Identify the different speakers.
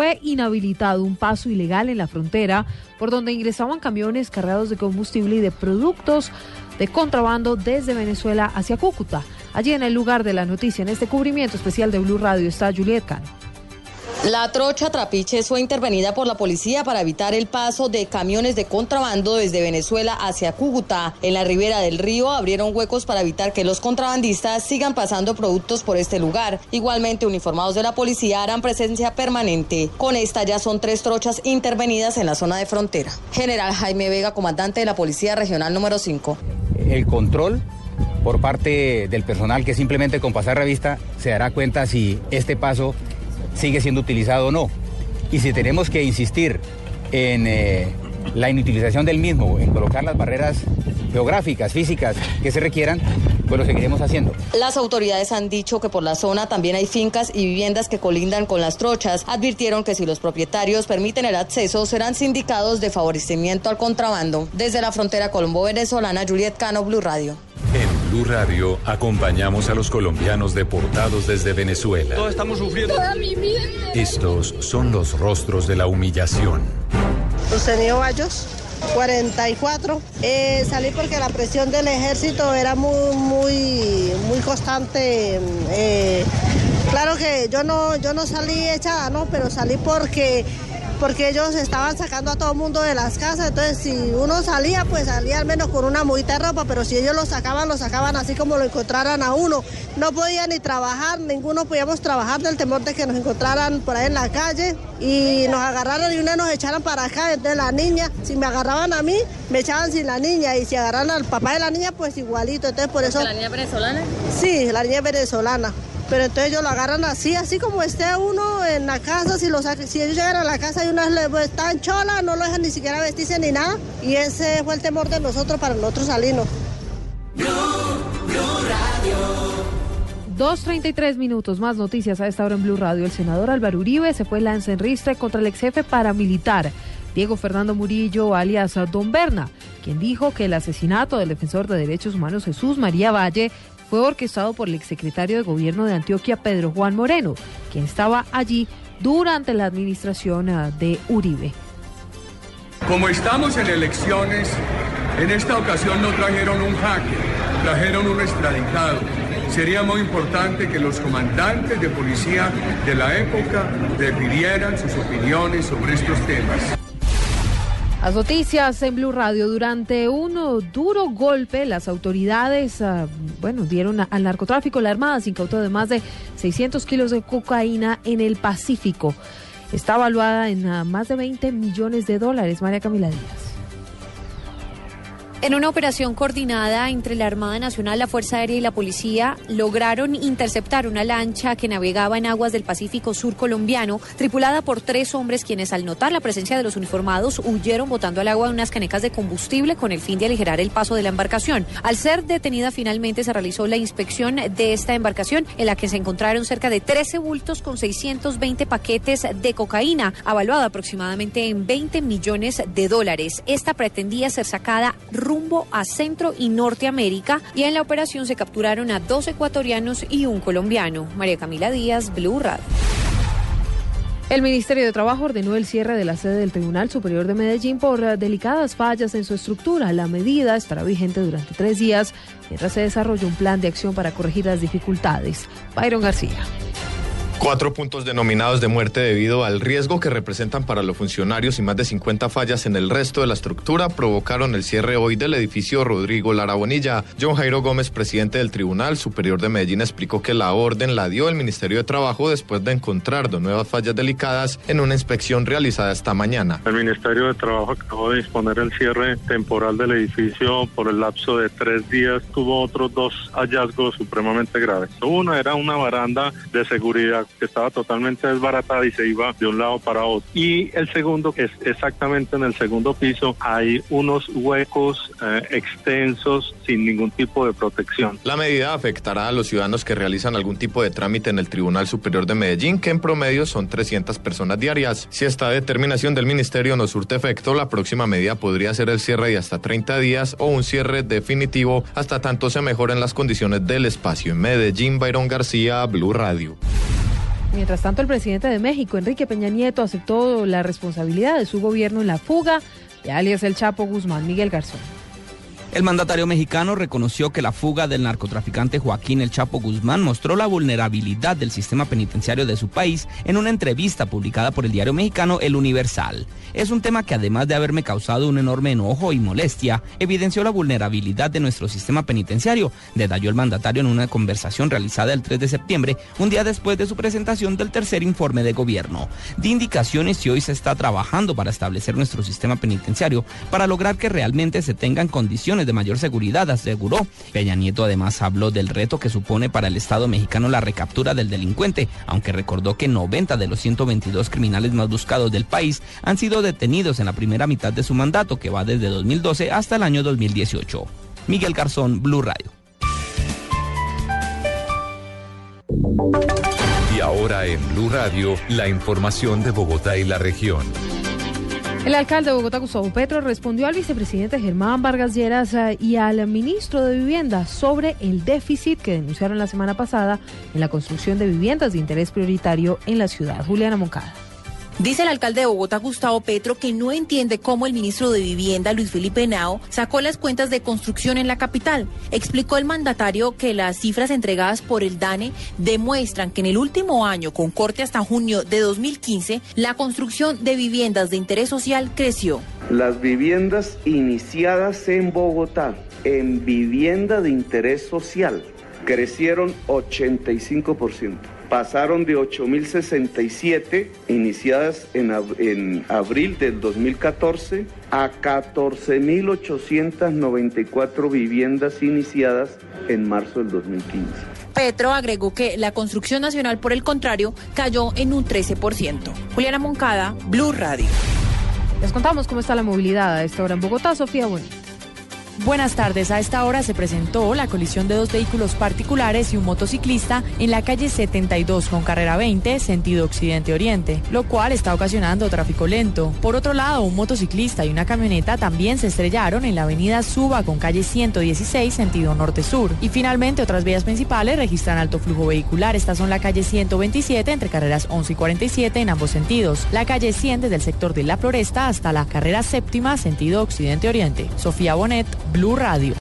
Speaker 1: Fue inhabilitado un paso ilegal en la frontera por donde ingresaban camiones cargados de combustible y de productos de contrabando desde Venezuela hacia Cúcuta. Allí en el lugar de la noticia, en este cubrimiento especial de Blue Radio, está Juliet Cano.
Speaker 2: La trocha Trapiche fue intervenida por la policía para evitar el paso de camiones de contrabando desde Venezuela hacia Cúcuta. En la ribera del río abrieron huecos para evitar que los contrabandistas sigan pasando productos por este lugar. Igualmente, uniformados de la policía harán presencia permanente. Con esta ya son tres trochas intervenidas en la zona de frontera. General Jaime Vega, comandante de la Policía Regional número 5.
Speaker 3: El control por parte del personal que simplemente con pasar revista se dará cuenta si este paso sigue siendo utilizado o no. Y si tenemos que insistir en eh, la inutilización del mismo, en colocar las barreras geográficas, físicas que se requieran, pues lo seguiremos haciendo.
Speaker 2: Las autoridades han dicho que por la zona también hay fincas y viviendas que colindan con las trochas. Advirtieron que si los propietarios permiten el acceso, serán sindicados de favorecimiento al contrabando. Desde la frontera colombo-venezolana, Juliet Cano, Blue Radio.
Speaker 4: Blue Radio acompañamos a los colombianos deportados desde Venezuela.
Speaker 5: Todos estamos sufriendo.
Speaker 6: Toda mi vida.
Speaker 4: Estos son los rostros de la humillación.
Speaker 7: Lucenio Bayos, 44. Eh, salí porque la presión del ejército era muy, muy, muy constante. Eh, claro que yo no, yo no salí echada, ¿no? Pero salí porque porque ellos estaban sacando a todo el mundo de las casas, entonces si uno salía, pues salía al menos con una muita de ropa, pero si ellos lo sacaban, lo sacaban así como lo encontraran a uno. No podía ni trabajar, ninguno podíamos trabajar del temor de que nos encontraran por ahí en la calle y nos agarraran y una nos echaran para acá, entonces la niña, si me agarraban a mí, me echaban sin la niña y si agarraran al papá de la niña, pues igualito, entonces por eso...
Speaker 2: ¿La niña venezolana?
Speaker 7: Sí, la niña venezolana. Pero entonces ellos lo agarran así, así como esté uno en la casa, si, lo si ellos llegan a la casa y uno pues, está en chola, no lo dejan ni siquiera vestirse ni nada. Y ese fue el temor de nosotros para nosotros salirnos.
Speaker 1: 2.33 minutos más noticias a esta hora en Blue Radio. El senador Álvaro Uribe se fue lanza en ristre contra el ex jefe paramilitar Diego Fernando Murillo, alias Don Berna, quien dijo que el asesinato del defensor de derechos humanos Jesús María Valle fue orquestado por el exsecretario de Gobierno de Antioquia, Pedro Juan Moreno, quien estaba allí durante la administración ah, de Uribe.
Speaker 5: Como estamos en elecciones, en esta ocasión no trajeron un hacker, trajeron un extraditado. Sería muy importante que los comandantes de policía de la época refirieran sus opiniones sobre estos temas.
Speaker 1: Las noticias en Blue Radio. Durante un duro golpe, las autoridades, ah, bueno, dieron al narcotráfico. La Armada se incautó de más de 600 kilos de cocaína en el Pacífico. Está evaluada en ah, más de 20 millones de dólares. María Camila Díaz.
Speaker 8: En una operación coordinada entre la Armada Nacional, la Fuerza Aérea y la Policía, lograron interceptar una lancha que navegaba en aguas del Pacífico Sur colombiano, tripulada por tres hombres quienes al notar la presencia de los uniformados huyeron botando al agua unas canecas de combustible con el fin de aligerar el paso de la embarcación. Al ser detenida finalmente se realizó la inspección de esta embarcación en la que se encontraron cerca de 13 bultos con 620 paquetes de cocaína, avaluada aproximadamente en 20 millones de dólares. Esta pretendía ser sacada rumbo a Centro y Norteamérica y en la operación se capturaron a dos ecuatorianos y un colombiano. María Camila Díaz, Blue Radio.
Speaker 1: El Ministerio de Trabajo ordenó el cierre de la sede del Tribunal Superior de Medellín por eh, delicadas fallas en su estructura. La medida estará vigente durante tres días mientras se desarrolla un plan de acción para corregir las dificultades. Byron García.
Speaker 9: Cuatro puntos denominados de muerte debido al riesgo que representan para los funcionarios y más de 50 fallas en el resto de la estructura provocaron el cierre hoy del edificio Rodrigo Lara Bonilla. John Jairo Gómez, presidente del Tribunal Superior de Medellín, explicó que la orden la dio el Ministerio de Trabajo después de encontrar dos nuevas fallas delicadas en una inspección realizada esta mañana.
Speaker 10: El Ministerio de Trabajo acabó de disponer el cierre temporal del edificio por el lapso de tres días. Tuvo otros dos hallazgos supremamente graves. Uno era una baranda de seguridad que estaba totalmente desbaratada y se iba de un lado para otro. Y el segundo, que es exactamente en el segundo piso, hay unos huecos eh, extensos sin ningún tipo de protección.
Speaker 9: La medida afectará a los ciudadanos que realizan algún tipo de trámite en el Tribunal Superior de Medellín, que en promedio son 300 personas diarias. Si esta determinación del Ministerio no surte efecto, la próxima medida podría ser el cierre de hasta 30 días o un cierre definitivo hasta tanto se mejoren las condiciones del espacio. En Medellín, Byron García, Blue Radio.
Speaker 1: Mientras tanto, el presidente de México, Enrique Peña Nieto, aceptó la responsabilidad de su gobierno en la fuga de alias El Chapo Guzmán Miguel Garzón.
Speaker 6: El mandatario mexicano reconoció que la fuga del narcotraficante Joaquín El Chapo Guzmán mostró la vulnerabilidad del sistema penitenciario de su país en una entrevista publicada por el diario mexicano El Universal. Es un tema que además de haberme causado un enorme enojo y molestia, evidenció la vulnerabilidad de nuestro sistema penitenciario, detalló el mandatario en una conversación realizada el 3 de septiembre, un día después de su presentación del tercer informe de gobierno. Di indicaciones si hoy se está trabajando para establecer nuestro sistema penitenciario para lograr que realmente se tengan condiciones de mayor seguridad, aseguró. Peña Nieto además habló del reto que supone para el Estado mexicano la recaptura del delincuente, aunque recordó que 90 de los 122 criminales más buscados del país han sido detenidos en la primera mitad de su mandato, que va desde 2012 hasta el año 2018. Miguel Garzón, Blue Radio.
Speaker 4: Y ahora en Blue Radio, la información de Bogotá y la región.
Speaker 1: El alcalde de Bogotá, Gustavo Petro, respondió al vicepresidente Germán Vargas Lleras eh, y al ministro de Vivienda sobre el déficit que denunciaron la semana pasada en la construcción de viviendas de interés prioritario en la ciudad. Juliana Moncada.
Speaker 11: Dice el alcalde de Bogotá, Gustavo Petro, que no entiende cómo el ministro de Vivienda, Luis Felipe Nao, sacó las cuentas de construcción en la capital. Explicó el mandatario que las cifras entregadas por el DANE demuestran que en el último año, con corte hasta junio de 2015, la construcción de viviendas de interés social creció.
Speaker 12: Las viviendas iniciadas en Bogotá en vivienda de interés social crecieron 85% pasaron de 8.067 iniciadas en, en, abril del 2014 a 14.894 viviendas iniciadas en marzo del 2015.
Speaker 11: Petro agregó que la construcción nacional, por el contrario, cayó en un 13%. Juliana Moncada, Blue Radio.
Speaker 1: Les contamos cómo está la movilidad a esta hora en Bogotá, Sofía Bonita.
Speaker 13: Buenas tardes. A esta hora se presentó la colisión de dos vehículos particulares y un motociclista en la calle 72 con carrera 20, sentido occidente-oriente, lo cual está ocasionando tráfico lento. Por otro lado, un motociclista y una camioneta también se estrellaron en la avenida Suba con calle 116, sentido norte-sur. Y finalmente, otras vías principales registran alto flujo vehicular. Estas son la calle 127 entre carreras 11 y 47 en ambos sentidos. La calle 100 desde el sector de La Floresta hasta la carrera séptima, sentido occidente-oriente. Sofía Bonet, Blue Radio.